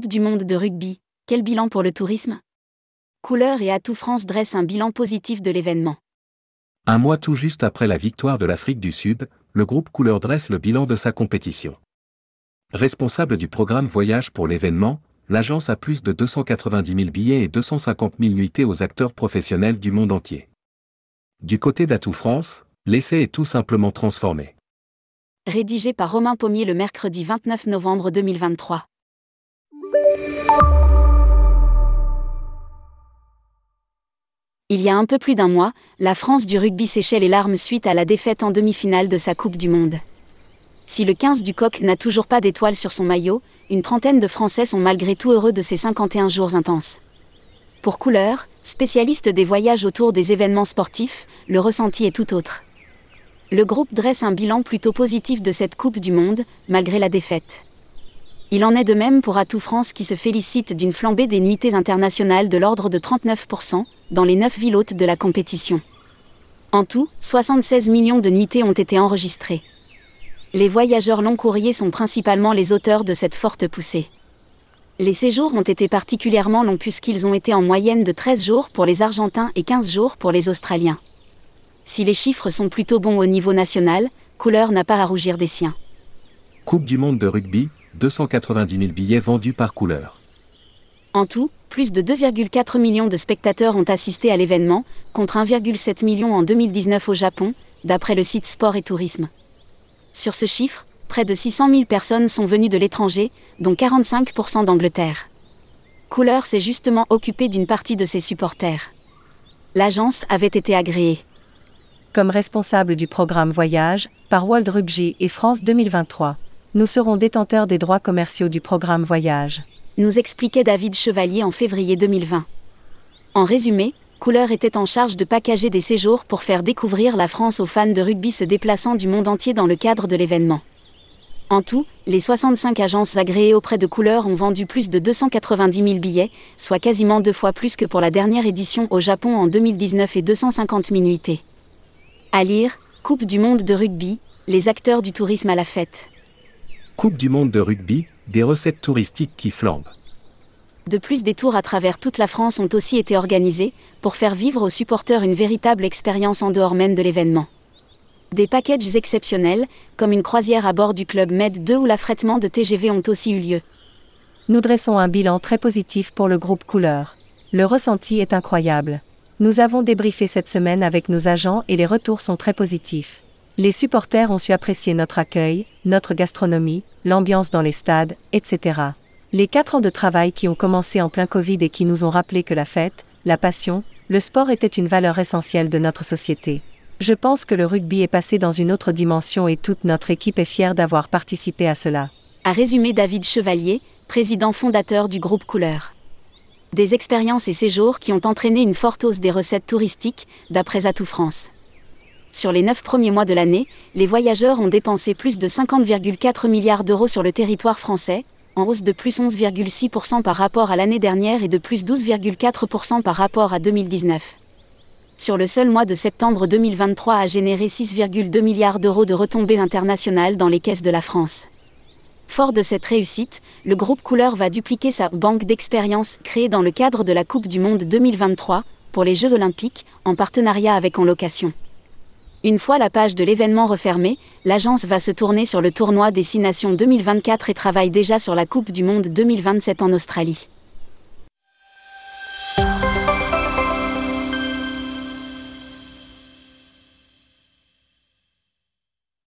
Coupe du monde de rugby, quel bilan pour le tourisme? Couleur et Atout France dressent un bilan positif de l'événement. Un mois tout juste après la victoire de l'Afrique du Sud, le groupe Couleur dresse le bilan de sa compétition. Responsable du programme Voyage pour l'événement, l'agence a plus de 290 000 billets et 250 000 nuitées aux acteurs professionnels du monde entier. Du côté d'Atout France, l'essai est tout simplement transformé. Rédigé par Romain Pommier le mercredi 29 novembre 2023. Il y a un peu plus d'un mois, la France du rugby séchait les larmes suite à la défaite en demi-finale de sa Coupe du Monde. Si le 15 du coq n'a toujours pas d'étoile sur son maillot, une trentaine de Français sont malgré tout heureux de ces 51 jours intenses. Pour Couleur, spécialiste des voyages autour des événements sportifs, le ressenti est tout autre. Le groupe dresse un bilan plutôt positif de cette Coupe du Monde, malgré la défaite. Il en est de même pour Atout France qui se félicite d'une flambée des nuitées internationales de l'ordre de 39%, dans les 9 villes hôtes de la compétition. En tout, 76 millions de nuitées ont été enregistrées. Les voyageurs long courriers sont principalement les auteurs de cette forte poussée. Les séjours ont été particulièrement longs puisqu'ils ont été en moyenne de 13 jours pour les Argentins et 15 jours pour les Australiens. Si les chiffres sont plutôt bons au niveau national, Couleur n'a pas à rougir des siens. Coupe du monde de rugby, 290 000 billets vendus par couleur. En tout, plus de 2,4 millions de spectateurs ont assisté à l'événement, contre 1,7 million en 2019 au Japon, d'après le site Sport et Tourisme. Sur ce chiffre, près de 600 000 personnes sont venues de l'étranger, dont 45% d'Angleterre. Couleur s'est justement occupé d'une partie de ses supporters. L'agence avait été agréée. Comme responsable du programme Voyage, par World Rugby et France 2023, nous serons détenteurs des droits commerciaux du programme Voyage nous expliquait David Chevalier en février 2020. En résumé, Couleur était en charge de packager des séjours pour faire découvrir la France aux fans de rugby se déplaçant du monde entier dans le cadre de l'événement. En tout, les 65 agences agréées auprès de Couleur ont vendu plus de 290 000 billets, soit quasiment deux fois plus que pour la dernière édition au Japon en 2019 et 250 000 nuitées. À lire, Coupe du monde de rugby, les acteurs du tourisme à la fête. Coupe du monde de rugby, des recettes touristiques qui flambent. De plus, des tours à travers toute la France ont aussi été organisés, pour faire vivre aux supporters une véritable expérience en dehors même de l'événement. Des packages exceptionnels, comme une croisière à bord du club Med 2 ou l'affrètement de TGV ont aussi eu lieu. Nous dressons un bilan très positif pour le groupe Couleur. Le ressenti est incroyable. Nous avons débriefé cette semaine avec nos agents et les retours sont très positifs. Les supporters ont su apprécier notre accueil, notre gastronomie, l'ambiance dans les stades, etc. Les quatre ans de travail qui ont commencé en plein Covid et qui nous ont rappelé que la fête, la passion, le sport étaient une valeur essentielle de notre société. Je pense que le rugby est passé dans une autre dimension et toute notre équipe est fière d'avoir participé à cela. A résumé David Chevalier, président fondateur du groupe Couleur. Des expériences et séjours qui ont entraîné une forte hausse des recettes touristiques, d'après Atout France. Sur les neuf premiers mois de l'année, les voyageurs ont dépensé plus de 50,4 milliards d'euros sur le territoire français, en hausse de plus 11,6% par rapport à l'année dernière et de plus 12,4% par rapport à 2019. Sur le seul mois de septembre 2023 a généré 6,2 milliards d'euros de retombées internationales dans les caisses de la France. Fort de cette réussite, le groupe Couleur va dupliquer sa banque d'expérience créée dans le cadre de la Coupe du Monde 2023 pour les Jeux Olympiques, en partenariat avec En Location. Une fois la page de l'événement refermée, l'agence va se tourner sur le tournoi des Six Nations 2024 et travaille déjà sur la Coupe du Monde 2027 en Australie.